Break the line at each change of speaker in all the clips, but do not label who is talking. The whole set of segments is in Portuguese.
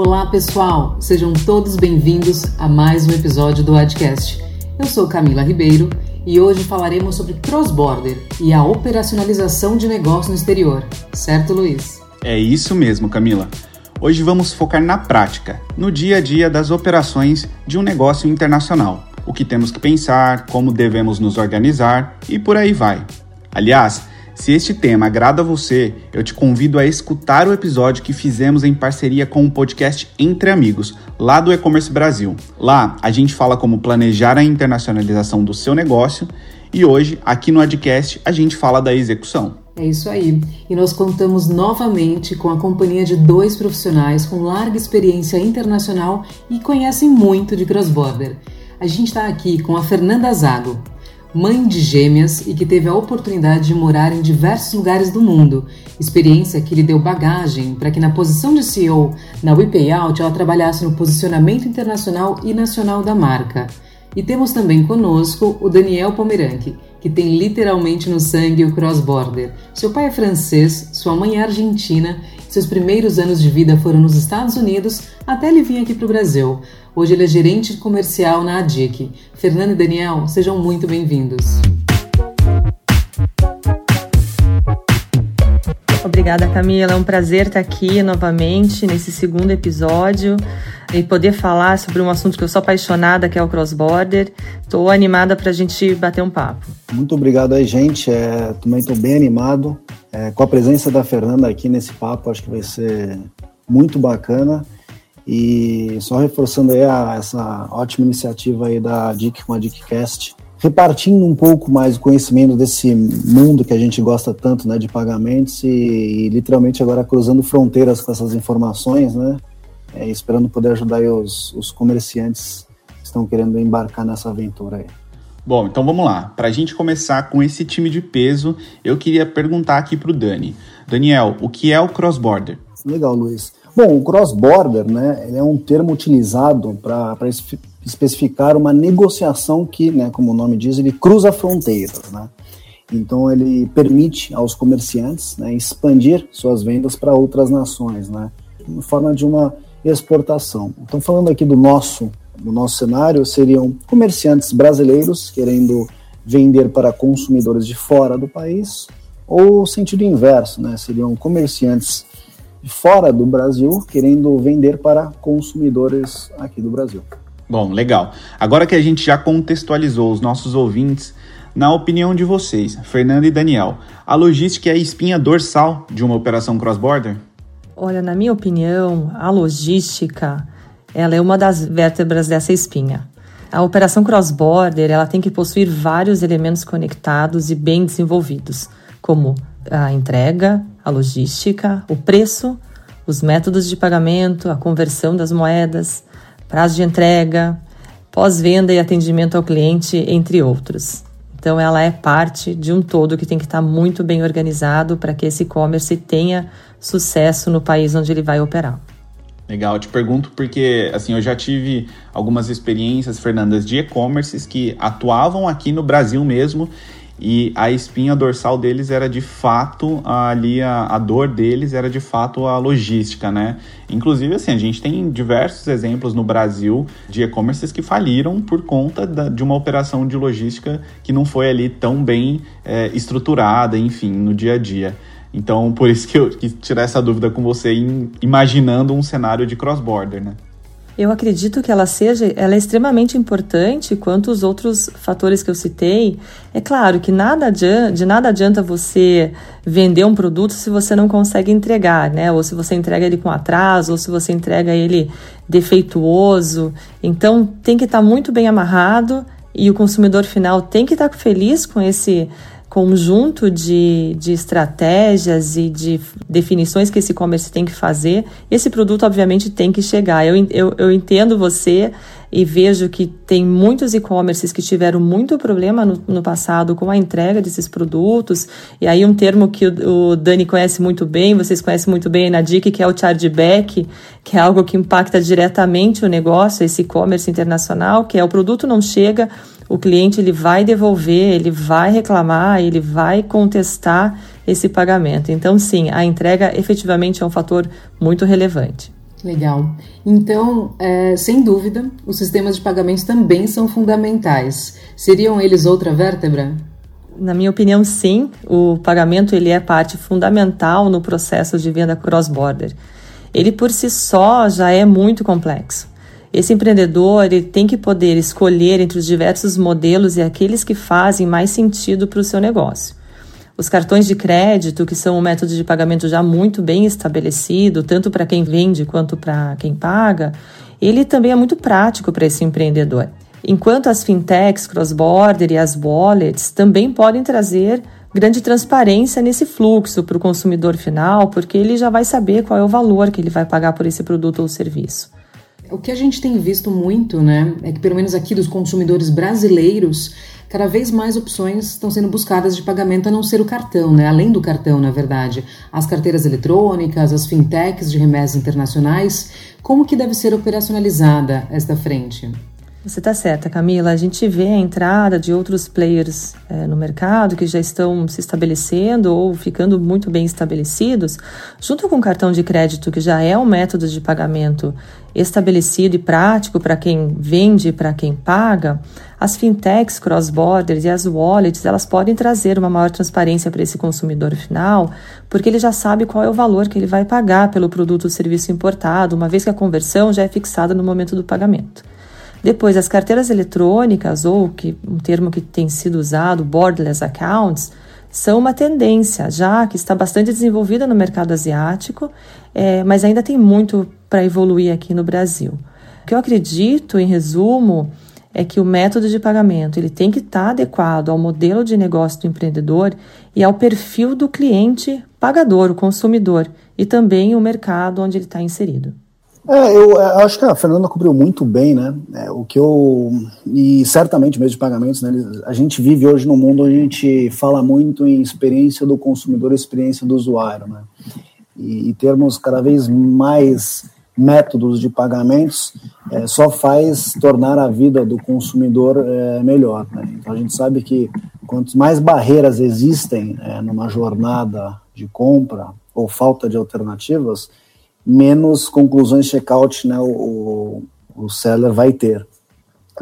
Olá, pessoal! Sejam todos bem-vindos a mais um episódio do Adcast. Eu sou Camila Ribeiro e hoje falaremos sobre cross-border e a operacionalização de negócio no exterior. Certo, Luiz?
É isso mesmo, Camila. Hoje vamos focar na prática, no dia a dia das operações de um negócio internacional. O que temos que pensar, como devemos nos organizar e por aí vai. Aliás, se este tema agrada a você, eu te convido a escutar o episódio que fizemos em parceria com o podcast Entre Amigos, lá do E-Commerce Brasil. Lá a gente fala como planejar a internacionalização do seu negócio e hoje, aqui no Adcast, a gente fala da execução.
É isso aí. E nós contamos novamente com a companhia de dois profissionais com larga experiência internacional e conhecem muito de cross-border. A gente está aqui com a Fernanda Zago, mãe de gêmeas e que teve a oportunidade de morar em diversos lugares do mundo, experiência que lhe deu bagagem para que na posição de CEO na WePayout ela trabalhasse no posicionamento internacional e nacional da marca. E temos também conosco o Daniel Pomeranque, que tem literalmente no sangue o cross-border. Seu pai é francês, sua mãe é argentina, seus primeiros anos de vida foram nos Estados Unidos até ele vir aqui para o Brasil. Hoje ele é gerente comercial na ADIC. Fernando e Daniel, sejam muito bem-vindos.
Obrigada, Camila. É um prazer estar aqui novamente nesse segundo episódio e poder falar sobre um assunto que eu sou apaixonada, que é o cross-border. Estou animada para a gente bater um papo.
Muito obrigado aí, gente. É, também estou bem animado é, com a presença da Fernanda aqui nesse papo. Acho que vai ser muito bacana. E só reforçando aí a, essa ótima iniciativa aí da DIC com a DICcast, repartindo um pouco mais o conhecimento desse mundo que a gente gosta tanto, né, de pagamentos e, e literalmente agora cruzando fronteiras com essas informações, né, é, esperando poder ajudar os, os comerciantes que estão querendo embarcar nessa aventura aí.
Bom, então vamos lá. Para a gente começar com esse time de peso, eu queria perguntar aqui para o Dani. Daniel, o que é o cross-border?
Legal, Luiz. Bom, o cross-border né, é um termo utilizado para especificar uma negociação que, né, como o nome diz, ele cruza fronteiras. Né? Então, ele permite aos comerciantes né, expandir suas vendas para outras nações, né, em forma de uma exportação. Então, falando aqui do nosso, do nosso cenário, seriam comerciantes brasileiros querendo vender para consumidores de fora do país, ou sentido inverso, né, seriam comerciantes fora do Brasil, querendo vender para consumidores aqui do Brasil.
Bom, legal. Agora que a gente já contextualizou os nossos ouvintes, na opinião de vocês, Fernando e Daniel, a logística é a espinha dorsal de uma operação cross-border?
Olha, na minha opinião, a logística ela é uma das vértebras dessa espinha. A operação cross-border ela tem que possuir vários elementos conectados e bem desenvolvidos, como a entrega, a logística, o preço, os métodos de pagamento, a conversão das moedas, prazo de entrega, pós-venda e atendimento ao cliente, entre outros. Então, ela é parte de um todo que tem que estar muito bem organizado para que esse e-commerce tenha sucesso no país onde ele vai operar.
Legal, eu te pergunto porque assim eu já tive algumas experiências, Fernandas, de e-commerces que atuavam aqui no Brasil mesmo e a espinha dorsal deles era de fato ali a, a, dor deles era de fato a logística, né? Inclusive assim a gente tem diversos exemplos no Brasil de e-commerces que faliram por conta da, de uma operação de logística que não foi ali tão bem é, estruturada, enfim, no dia a dia. Então por isso que eu quis tirar essa dúvida com você, imaginando um cenário de cross-border, né?
Eu acredito que ela seja, ela é extremamente importante quanto os outros fatores que eu citei. É claro que nada adianta, de nada adianta você vender um produto se você não consegue entregar, né? Ou se você entrega ele com atraso, ou se você entrega ele defeituoso. Então tem que estar muito bem amarrado e o consumidor final tem que estar feliz com esse conjunto de, de estratégias e de definições que esse e-commerce tem que fazer, esse produto obviamente tem que chegar. Eu, eu, eu entendo você e vejo que tem muitos e-commerces que tiveram muito problema no, no, passado com a entrega desses produtos. E aí um termo que o, o Dani conhece muito bem, vocês conhecem muito bem na DIC, que é o chargeback, que é algo que impacta diretamente o negócio, esse e-commerce internacional, que é o produto não chega, o cliente ele vai devolver, ele vai reclamar, ele vai contestar esse pagamento. Então, sim, a entrega efetivamente é um fator muito relevante.
Legal. Então, é, sem dúvida, os sistemas de pagamentos também são fundamentais. Seriam eles outra vértebra?
Na minha opinião, sim. O pagamento ele é parte fundamental no processo de venda cross-border. Ele por si só já é muito complexo. Esse empreendedor ele tem que poder escolher entre os diversos modelos e aqueles que fazem mais sentido para o seu negócio. Os cartões de crédito, que são um método de pagamento já muito bem estabelecido, tanto para quem vende quanto para quem paga, ele também é muito prático para esse empreendedor. Enquanto as fintechs, cross-border e as wallets também podem trazer grande transparência nesse fluxo para o consumidor final, porque ele já vai saber qual é o valor que ele vai pagar por esse produto ou serviço.
O que a gente tem visto muito, né, é que pelo menos aqui dos consumidores brasileiros, cada vez mais opções estão sendo buscadas de pagamento a não ser o cartão, né? Além do cartão, na verdade, as carteiras eletrônicas, as fintechs de remessas internacionais, como que deve ser operacionalizada esta frente?
Você está certa, Camila. A gente vê a entrada de outros players é, no mercado que já estão se estabelecendo ou ficando muito bem estabelecidos, junto com o cartão de crédito, que já é um método de pagamento estabelecido e prático para quem vende e para quem paga. As fintechs cross-borders e as wallets, elas podem trazer uma maior transparência para esse consumidor final, porque ele já sabe qual é o valor que ele vai pagar pelo produto ou serviço importado, uma vez que a conversão já é fixada no momento do pagamento. Depois, as carteiras eletrônicas, ou que, um termo que tem sido usado, borderless accounts, são uma tendência já que está bastante desenvolvida no mercado asiático, é, mas ainda tem muito para evoluir aqui no Brasil. O que eu acredito, em resumo, é que o método de pagamento ele tem que estar tá adequado ao modelo de negócio do empreendedor e ao perfil do cliente pagador, o consumidor, e também o mercado onde ele está inserido.
É, eu, eu, acho que a Fernanda cobriu muito bem, né? É, o que eu. E certamente, mesmo de pagamentos, né? A gente vive hoje num mundo onde a gente fala muito em experiência do consumidor, experiência do usuário, né? E, e termos cada vez mais métodos de pagamentos é, só faz tornar a vida do consumidor é, melhor. Né? Então a gente sabe que quanto mais barreiras existem é, numa jornada de compra ou falta de alternativas, menos conclusões checkout né, o, o seller vai ter.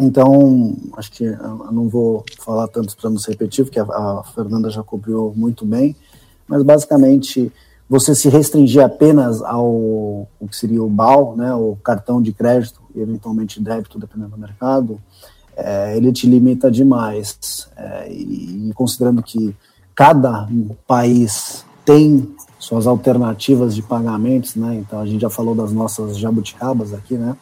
Então, acho que eu não vou falar tanto para não ser repetitivo, que a, a, Fernanda já cobriu muito bem, mas basicamente você se restringir apenas ao o que seria o BAL, né, o cartão de crédito, eventualmente débito, dependendo do mercado, é, ele te limita demais. É, e, e considerando que cada país tem suas alternativas de pagamentos, né? Então a gente já falou das nossas jabuticabas aqui, né?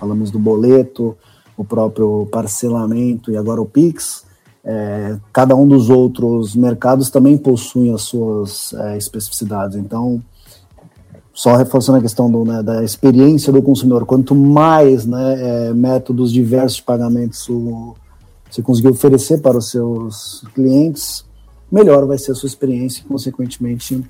Falamos do boleto, o próprio parcelamento e agora o Pix. É, cada um dos outros mercados também possui as suas é, especificidades. Então, só reforçando a questão do, né, da experiência do consumidor, quanto mais né, é, métodos diversos de pagamentos você conseguir oferecer para os seus clientes, melhor vai ser a sua experiência e, consequentemente,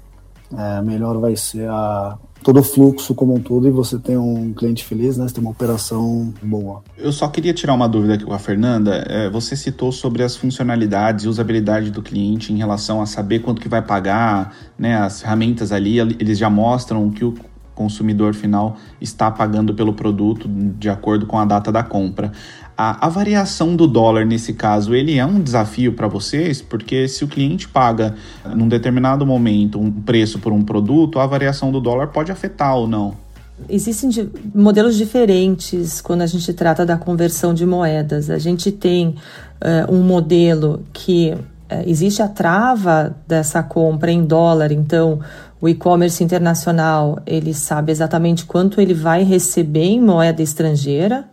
é, melhor vai ser a, todo o fluxo como um todo e você tem um cliente feliz, né? Você tem uma operação boa.
Eu só queria tirar uma dúvida aqui com a Fernanda. É, você citou sobre as funcionalidades e usabilidade do cliente em relação a saber quanto que vai pagar, né? As ferramentas ali, eles já mostram que o consumidor final está pagando pelo produto de acordo com a data da compra. A, a variação do dólar nesse caso, ele é um desafio para vocês, porque se o cliente paga num determinado momento um preço por um produto, a variação do dólar pode afetar ou não.
Existem modelos diferentes quando a gente trata da conversão de moedas. A gente tem uh, um modelo que uh, existe a trava dessa compra em dólar, então o e-commerce internacional ele sabe exatamente quanto ele vai receber em moeda estrangeira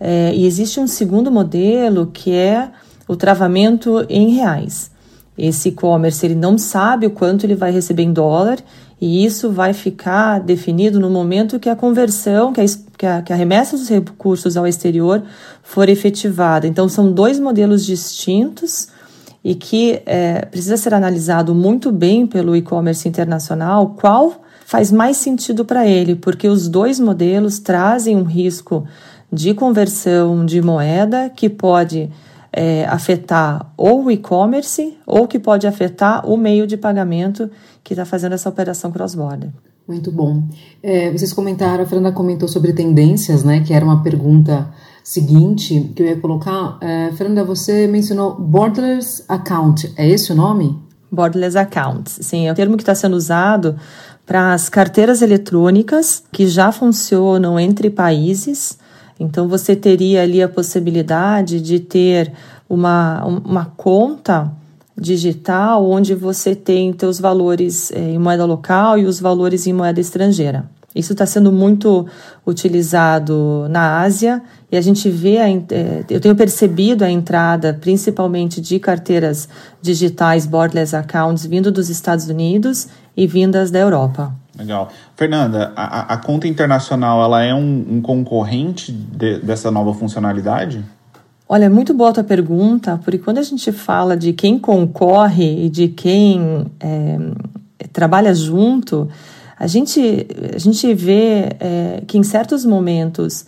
é, e existe um segundo modelo que é o travamento em reais. Esse e-commerce ele não sabe o quanto ele vai receber em dólar e isso vai ficar definido no momento que a conversão, que a, que a, remessa dos recursos ao exterior for efetivada. Então, são dois modelos distintos e que é, precisa ser analisado muito bem pelo e-commerce internacional qual faz mais sentido para ele, porque os dois modelos trazem um risco de conversão de moeda que pode é, afetar ou o e-commerce ou que pode afetar o meio de pagamento que está fazendo essa operação cross-border.
Muito bom. É, vocês comentaram, a Fernanda comentou sobre tendências, né? Que era uma pergunta seguinte que eu ia colocar. É, Fernanda, você mencionou Borderless Account, é esse o nome?
Borderless Account, sim, é o termo que está sendo usado para as carteiras eletrônicas que já funcionam entre países. Então, você teria ali a possibilidade de ter uma, uma conta digital onde você tem teus valores é, em moeda local e os valores em moeda estrangeira. Isso está sendo muito utilizado na Ásia e a gente vê, a, é, eu tenho percebido a entrada principalmente de carteiras digitais borderless accounts vindo dos Estados Unidos e vindas da Europa.
Legal. Fernanda, a, a conta internacional ela é um, um concorrente de, dessa nova funcionalidade?
Olha, muito boa a tua pergunta, porque quando a gente fala de quem concorre e de quem é, trabalha junto, a gente, a gente vê é, que em certos momentos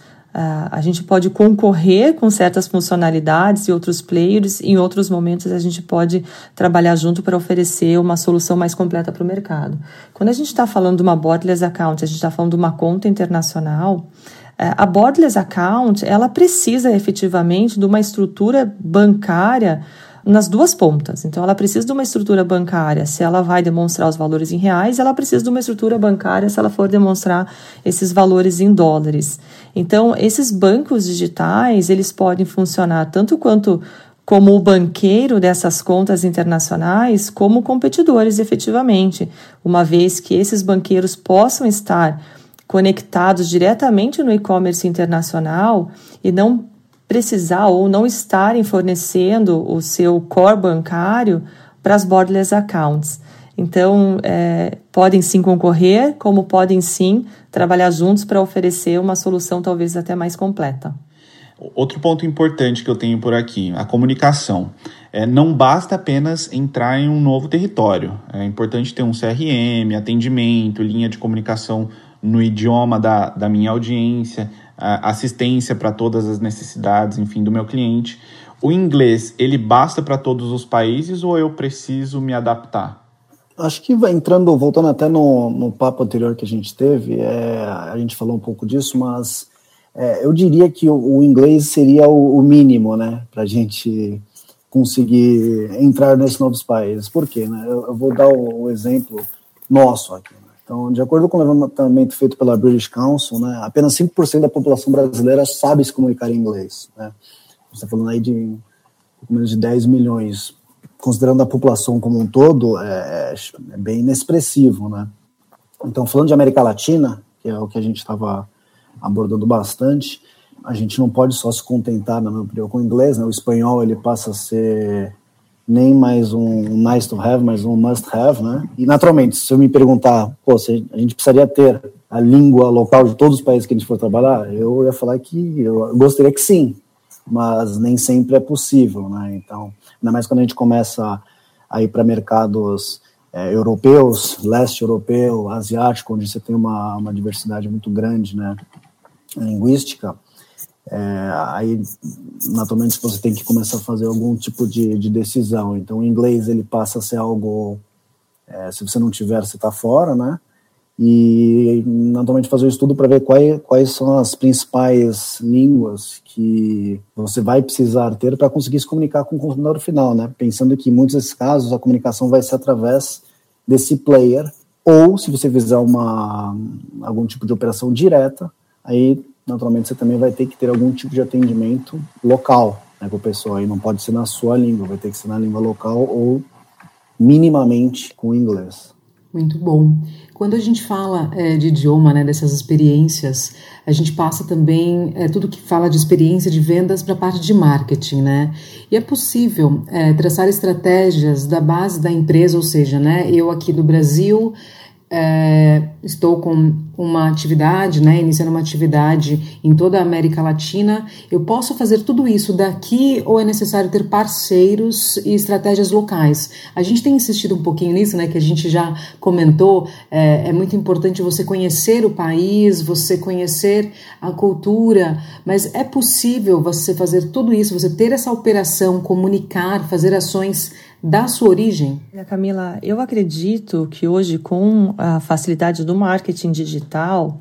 a gente pode concorrer com certas funcionalidades e outros players, em outros momentos a gente pode trabalhar junto para oferecer uma solução mais completa para o mercado. Quando a gente está falando de uma borderless account, a gente está falando de uma conta internacional, é, a borderless account ela precisa efetivamente de uma estrutura bancária nas duas pontas. Então, ela precisa de uma estrutura bancária se ela vai demonstrar os valores em reais, ela precisa de uma estrutura bancária se ela for demonstrar esses valores em dólares. Então, esses bancos digitais, eles podem funcionar tanto quanto como o banqueiro dessas contas internacionais, como competidores efetivamente, uma vez que esses banqueiros possam estar conectados diretamente no e-commerce internacional e não precisar ou não estarem fornecendo o seu core bancário para as borderless accounts. Então, é, podem sim concorrer, como podem sim trabalhar juntos para oferecer uma solução talvez até mais completa.
Outro ponto importante que eu tenho por aqui, a comunicação. É, não basta apenas entrar em um novo território. É importante ter um CRM, atendimento, linha de comunicação no idioma da, da minha audiência, assistência para todas as necessidades, enfim, do meu cliente. O inglês, ele basta para todos os países ou eu preciso me adaptar?
Acho que vai entrando, voltando até no, no papo anterior que a gente teve, é, a gente falou um pouco disso, mas é, eu diria que o, o inglês seria o, o mínimo, né, para a gente conseguir entrar nesses novos países. Por quê? Né? Eu, eu vou dar o, o exemplo nosso aqui. Né? Então, de acordo com o levantamento feito pela British Council, né, apenas 5% da população brasileira sabe se comunicar em inglês. Né? Você está falando aí de menos de 10 milhões. Considerando a população como um todo, é, é bem inexpressivo. Né? Então, falando de América Latina, que é o que a gente estava abordando bastante, a gente não pode só se contentar, na minha opinião, com o inglês. Né? O espanhol ele passa a ser nem mais um nice to have, mas um must have, né? E naturalmente, se eu me perguntar, pô, se a gente precisaria ter a língua local de todos os países que a gente for trabalhar, eu ia falar que eu gostaria que sim, mas nem sempre é possível, né? Então, ainda mais quando a gente começa a ir para mercados é, europeus, leste europeu, asiático, onde você tem uma, uma diversidade muito grande, né? Linguística, é, aí naturalmente você tem que começar a fazer algum tipo de, de decisão. Então, o inglês ele passa a ser algo, é, se você não tiver, você está fora, né? E naturalmente fazer o um estudo para ver quais, quais são as principais línguas que você vai precisar ter para conseguir se comunicar com o consumidor final, né? Pensando que em muitos desses casos a comunicação vai ser através desse player, ou se você fizer uma, algum tipo de operação direta, aí naturalmente você também vai ter que ter algum tipo de atendimento local né, para o pessoal. Aí não pode ser na sua língua, vai ter que ser na língua local ou minimamente com inglês.
Muito bom. Quando a gente fala é, de idioma, né, dessas experiências, a gente passa também é, tudo que fala de experiência de vendas para a parte de marketing, né? E é possível é, traçar estratégias da base da empresa, ou seja, né, eu aqui do Brasil é, estou com uma atividade, né, iniciando uma atividade em toda a América Latina, eu posso fazer tudo isso daqui ou é necessário ter parceiros e estratégias locais? A gente tem insistido um pouquinho nisso, né, que a gente já comentou, é, é muito importante você conhecer o país, você conhecer a cultura, mas é possível você fazer tudo isso, você ter essa operação, comunicar, fazer ações da sua origem?
Camila, eu acredito que hoje, com a facilidade do marketing digital,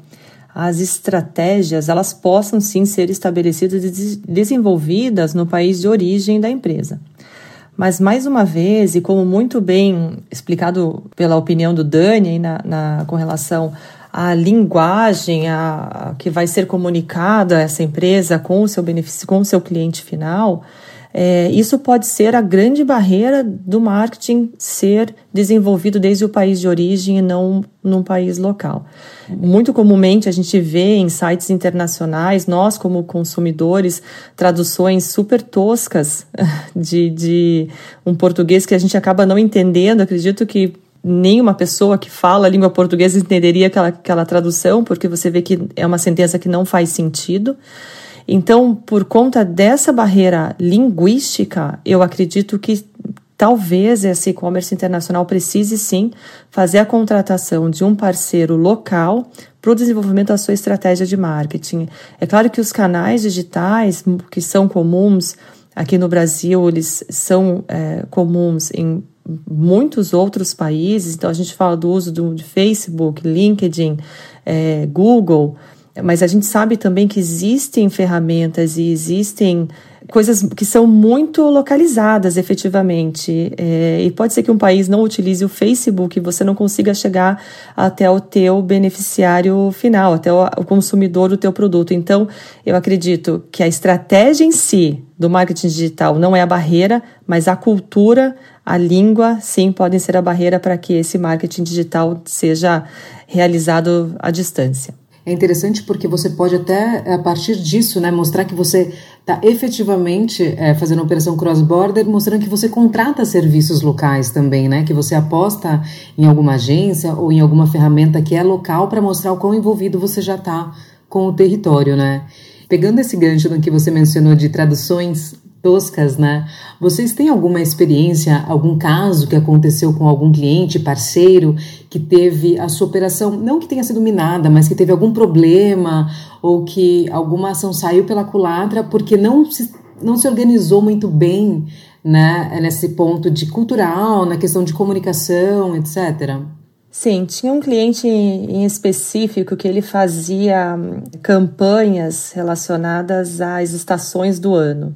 as estratégias elas possam sim ser estabelecidas e desenvolvidas no país de origem da empresa. Mas, mais uma vez, e como muito bem explicado pela opinião do Dani na, na, com relação à linguagem a, a, que vai ser comunicada essa empresa com o seu benefício, com o seu cliente final, é, isso pode ser a grande barreira do marketing ser desenvolvido desde o país de origem e não num país local. Muito comumente a gente vê em sites internacionais, nós como consumidores, traduções super toscas de, de um português que a gente acaba não entendendo. Acredito que nenhuma pessoa que fala a língua portuguesa entenderia aquela, aquela tradução, porque você vê que é uma sentença que não faz sentido. Então, por conta dessa barreira linguística, eu acredito que talvez esse e-commerce internacional precise sim fazer a contratação de um parceiro local para o desenvolvimento da sua estratégia de marketing. É claro que os canais digitais que são comuns aqui no Brasil, eles são é, comuns em muitos outros países, então a gente fala do uso do, de Facebook, LinkedIn, é, Google, mas a gente sabe também que existem ferramentas e existem coisas que são muito localizadas efetivamente. É, e pode ser que um país não utilize o Facebook e você não consiga chegar até o teu beneficiário final, até o, o consumidor do teu produto. Então, eu acredito que a estratégia em si do marketing digital não é a barreira, mas a cultura, a língua, sim, podem ser a barreira para que esse marketing digital seja realizado à distância.
É interessante porque você pode até, a partir disso, né, mostrar que você está efetivamente é, fazendo operação cross-border, mostrando que você contrata serviços locais também, né? Que você aposta em alguma agência ou em alguma ferramenta que é local para mostrar o quão envolvido você já está com o território, né? Pegando esse gancho no que você mencionou de traduções toscas, né? Vocês têm alguma experiência, algum caso que aconteceu com algum cliente, parceiro, que teve a sua operação, não que tenha sido minada, mas que teve algum problema ou que alguma ação saiu pela culatra porque não se, não se organizou muito bem, né? Nesse ponto de cultural, na questão de comunicação, etc.
Sim, tinha um cliente em específico que ele fazia hum, campanhas relacionadas às estações do ano.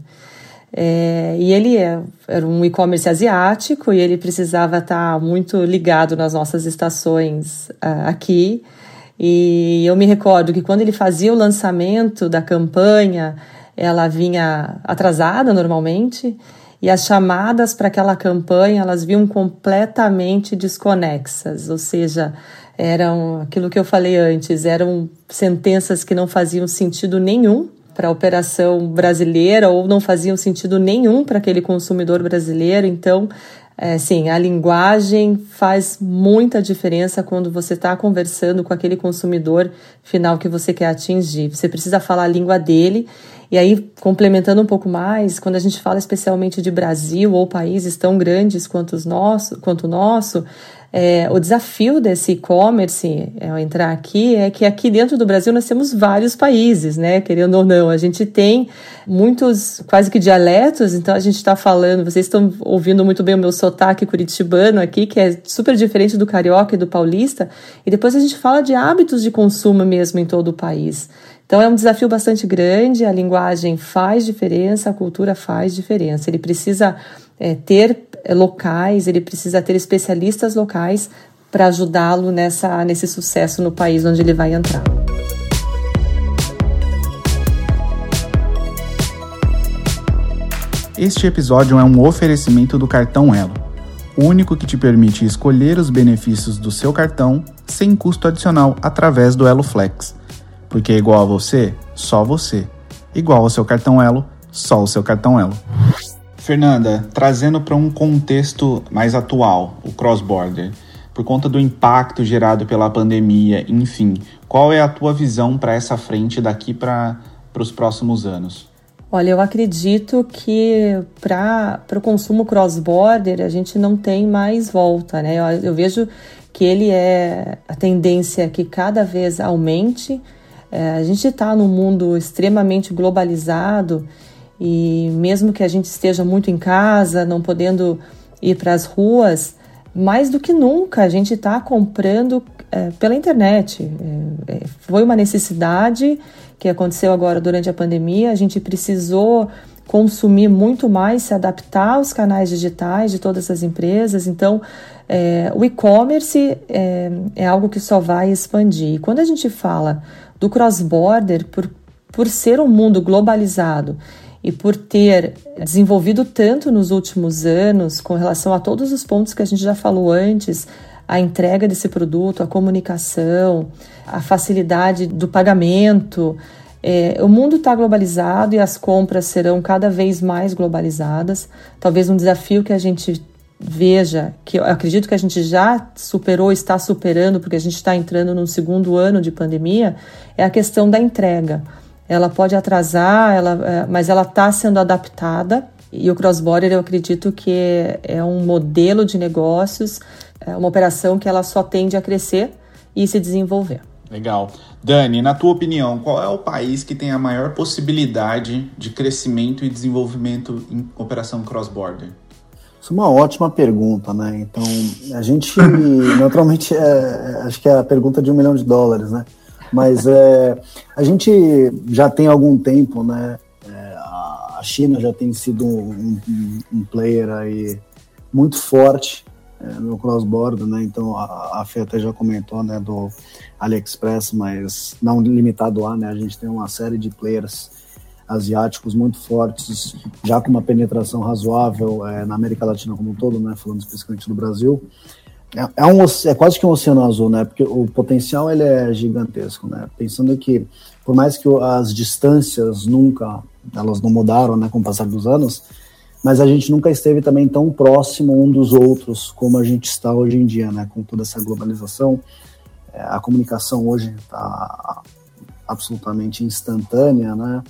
É, e ele é, era um e-commerce asiático e ele precisava estar muito ligado nas nossas estações uh, aqui. E eu me recordo que quando ele fazia o lançamento da campanha, ela vinha atrasada normalmente e as chamadas para aquela campanha elas vinham completamente desconexas, ou seja, eram aquilo que eu falei antes, eram sentenças que não faziam sentido nenhum para a operação brasileira ou não faziam sentido nenhum para aquele consumidor brasileiro. Então, é, sim, a linguagem faz muita diferença quando você está conversando com aquele consumidor final que você quer atingir. Você precisa falar a língua dele. E aí, complementando um pouco mais, quando a gente fala especialmente de Brasil ou países tão grandes quanto, os nosso, quanto o nosso, é, o desafio desse e-commerce, ao entrar aqui, é que aqui dentro do Brasil nós temos vários países, né? Querendo ou não, a gente tem muitos quase que dialetos, então a gente está falando, vocês estão ouvindo muito bem o meu sotaque curitibano aqui, que é super diferente do carioca e do paulista, e depois a gente fala de hábitos de consumo mesmo em todo o país. Então é um desafio bastante grande, a linguagem faz diferença, a cultura faz diferença. Ele precisa é, ter é, locais, ele precisa ter especialistas locais para ajudá-lo nessa nesse sucesso no país onde ele vai entrar.
Este episódio é um oferecimento do cartão Elo, o único que te permite escolher os benefícios do seu cartão sem custo adicional através do Elo Flex. Porque é igual a você, só você. Igual ao seu cartão Elo, só o seu cartão Elo. Fernanda, trazendo para um contexto mais atual, o cross-border, por conta do impacto gerado pela pandemia, enfim, qual é a tua visão para essa frente daqui para os próximos anos?
Olha, eu acredito que para o consumo cross-border a gente não tem mais volta, né? Eu, eu vejo que ele é a tendência que cada vez aumente. É, a gente está num mundo extremamente globalizado e mesmo que a gente esteja muito em casa, não podendo ir para as ruas, mais do que nunca a gente está comprando é, pela internet. É, é, foi uma necessidade que aconteceu agora durante a pandemia, a gente precisou consumir muito mais, se adaptar aos canais digitais de todas as empresas. Então, é, o e-commerce é, é, algo que só vai expandir. E quando a gente fala do cross-border, por, por ser um mundo globalizado e por ter desenvolvido tanto nos últimos anos com relação a todos os pontos que a gente já falou antes, a entrega desse produto, a comunicação, a facilidade do pagamento. É, o mundo está globalizado e as compras serão cada vez mais globalizadas. Talvez um desafio que a gente veja, que eu acredito que a gente já superou, está superando, porque a gente está entrando no segundo ano de pandemia, é a questão da entrega ela pode atrasar, ela, é, mas ela está sendo adaptada. E o cross-border eu acredito que é, é um modelo de negócios, é uma operação que ela só tende a crescer e se desenvolver.
Legal. Dani, na tua opinião, qual é o país que tem a maior possibilidade de crescimento e desenvolvimento em operação cross-border?
Isso é uma ótima pergunta, né? Então, a gente, naturalmente, é, acho que é a pergunta de um milhão de dólares, né? Mas é, a gente já tem algum tempo, né? É, a China já tem sido um, um, um player aí muito forte é, no cross-border, né? Então a, a Fê até já comentou, né, do AliExpress, mas não limitado a, né? A gente tem uma série de players asiáticos muito fortes, já com uma penetração razoável é, na América Latina como um todo, né? Falando especificamente do Brasil. É, é, um, é quase que um oceano azul, né? Porque o potencial ele é gigantesco, né? Pensando que por mais que as distâncias nunca elas não mudaram, né, com o passar dos anos, mas a gente nunca esteve também tão próximo um dos outros como a gente está hoje em dia, né? Com toda essa globalização, é, a comunicação hoje está absolutamente instantânea, né?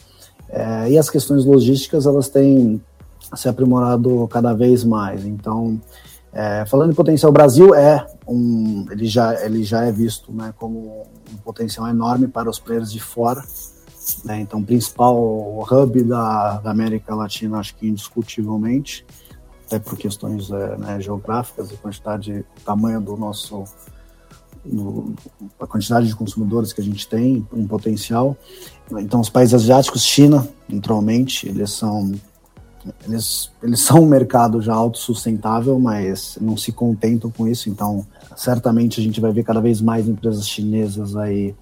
É, e as questões logísticas elas têm se aprimorado cada vez mais. Então, é, falando em potencial, o Brasil é um, ele já, ele já é visto né, como um potencial enorme para os players de fora. Né, então, principal hub da, da, América Latina, acho que indiscutivelmente, até por questões é, né, geográficas e quantidade, tamanho do nosso, no, a quantidade de consumidores que a gente tem, um potencial. Então, os países asiáticos, China, naturalmente, eles são eles, eles são um mercado já autossustentável, mas não se contentam com isso, então certamente a gente vai ver cada vez mais empresas chinesas aí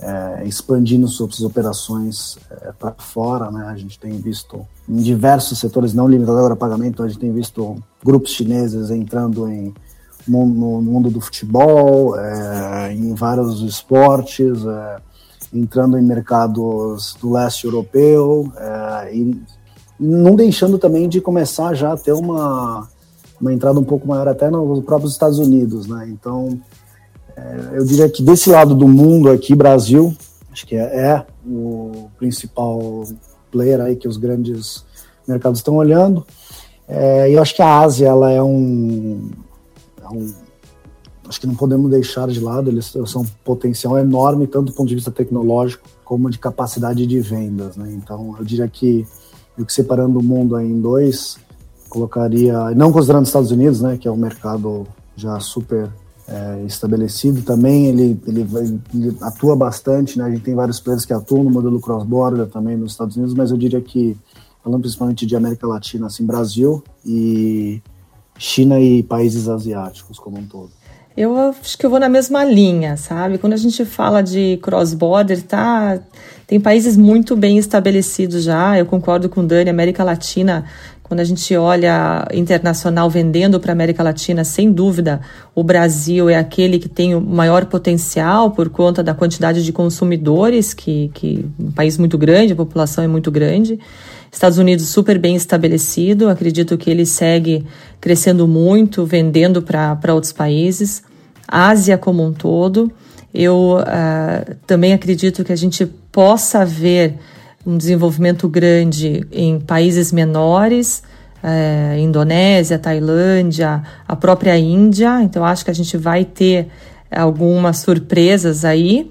é, expandindo suas operações é, para fora, né? A gente tem visto em diversos setores, não limitado agora a pagamento, a gente tem visto grupos chineses entrando em no, no mundo do futebol, é, em vários esportes, é, entrando em mercados do leste europeu, é, e não deixando também de começar já a ter uma, uma entrada um pouco maior até nos próprios Estados Unidos, né? Então, é, eu diria que desse lado do mundo aqui, Brasil, acho que é, é, o principal player aí que os grandes mercados estão olhando. É, eu acho que a Ásia, ela é um, é um acho que não podemos deixar de lado, eles são um potencial enorme, tanto do ponto de vista tecnológico como de capacidade de vendas. Né? Então, eu diria que eu que separando o mundo aí em dois, colocaria, não considerando os Estados Unidos, né, que é um mercado já super é, estabelecido também, ele, ele, ele, atua bastante, né, a gente tem vários players que atuam no modelo cross-border também nos Estados Unidos, mas eu diria que, falando principalmente de América Latina, assim, Brasil e China e países asiáticos como um todo.
Eu acho que eu vou na mesma linha, sabe? Quando a gente fala de cross-border, tá, tem países muito bem estabelecidos já. Eu concordo com o Dani, América Latina, quando a gente olha internacional vendendo para a América Latina, sem dúvida, o Brasil é aquele que tem o maior potencial por conta da quantidade de consumidores, que, que um país muito grande, a população é muito grande. Estados Unidos super bem estabelecido, acredito que ele segue crescendo muito, vendendo para outros países. Ásia como um todo. Eu uh, também acredito que a gente possa ver um desenvolvimento grande em países menores, uh, Indonésia, Tailândia, a própria Índia. Então, acho que a gente vai ter algumas surpresas aí.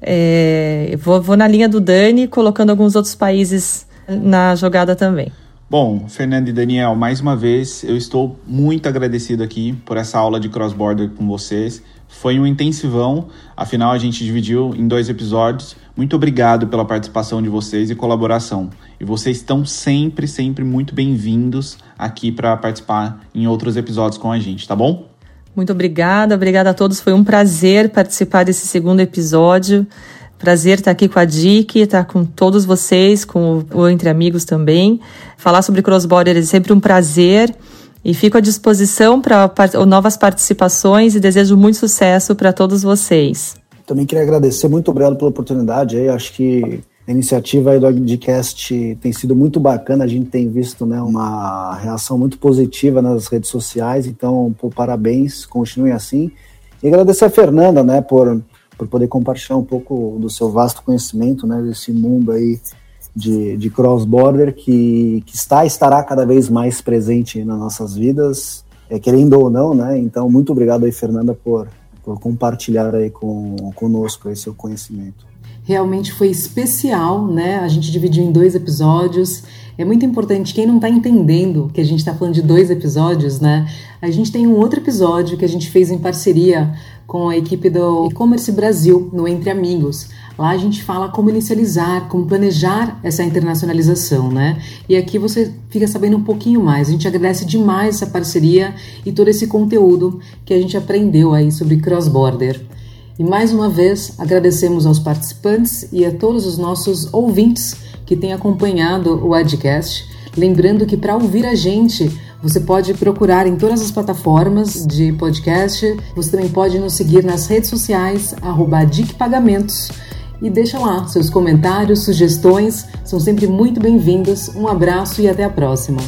É, vou, vou na linha do Dani, colocando alguns outros países na jogada também.
Bom, Fernando e Daniel, mais uma vez eu estou muito agradecido aqui por essa aula de cross-border com vocês. Foi um intensivão, afinal a gente dividiu em dois episódios. Muito obrigado pela participação de vocês e colaboração. E vocês estão sempre, sempre muito bem-vindos aqui para participar em outros episódios com a gente, tá bom?
Muito obrigada, obrigada a todos. Foi um prazer participar desse segundo episódio. Prazer estar aqui com a Dick, estar com todos vocês, com o Entre Amigos também. Falar sobre cross-border é sempre um prazer e fico à disposição para novas participações e desejo muito sucesso para todos vocês.
Também queria agradecer, muito obrigado pela oportunidade. Aí, acho que a iniciativa aí do Agdcast tem sido muito bacana, a gente tem visto né, uma reação muito positiva nas redes sociais, então, pô, parabéns, continuem assim. E agradecer a Fernanda, né, por por poder compartilhar um pouco do seu vasto conhecimento, né, desse mundo aí de, de cross-border que, que está estará cada vez mais presente nas nossas vidas, é, querendo ou não, né? Então, muito obrigado aí, Fernanda, por, por compartilhar aí com, conosco esse seu conhecimento.
Realmente foi especial, né? A gente dividiu em dois episódios. É muito importante, quem não está entendendo que a gente está falando de dois episódios, né? A gente tem um outro episódio que a gente fez em parceria com a equipe do E-Commerce Brasil, no Entre Amigos. Lá a gente fala como inicializar, como planejar essa internacionalização, né? E aqui você fica sabendo um pouquinho mais. A gente agradece demais essa parceria e todo esse conteúdo que a gente aprendeu aí sobre cross-border. E mais uma vez agradecemos aos participantes e a todos os nossos ouvintes que têm acompanhado o Adcast. Lembrando que para ouvir a gente, você pode procurar em todas as plataformas de podcast. Você também pode nos seguir nas redes sociais, @dicpagamentos e deixa lá seus comentários, sugestões, são sempre muito bem-vindos. Um abraço e até a próxima.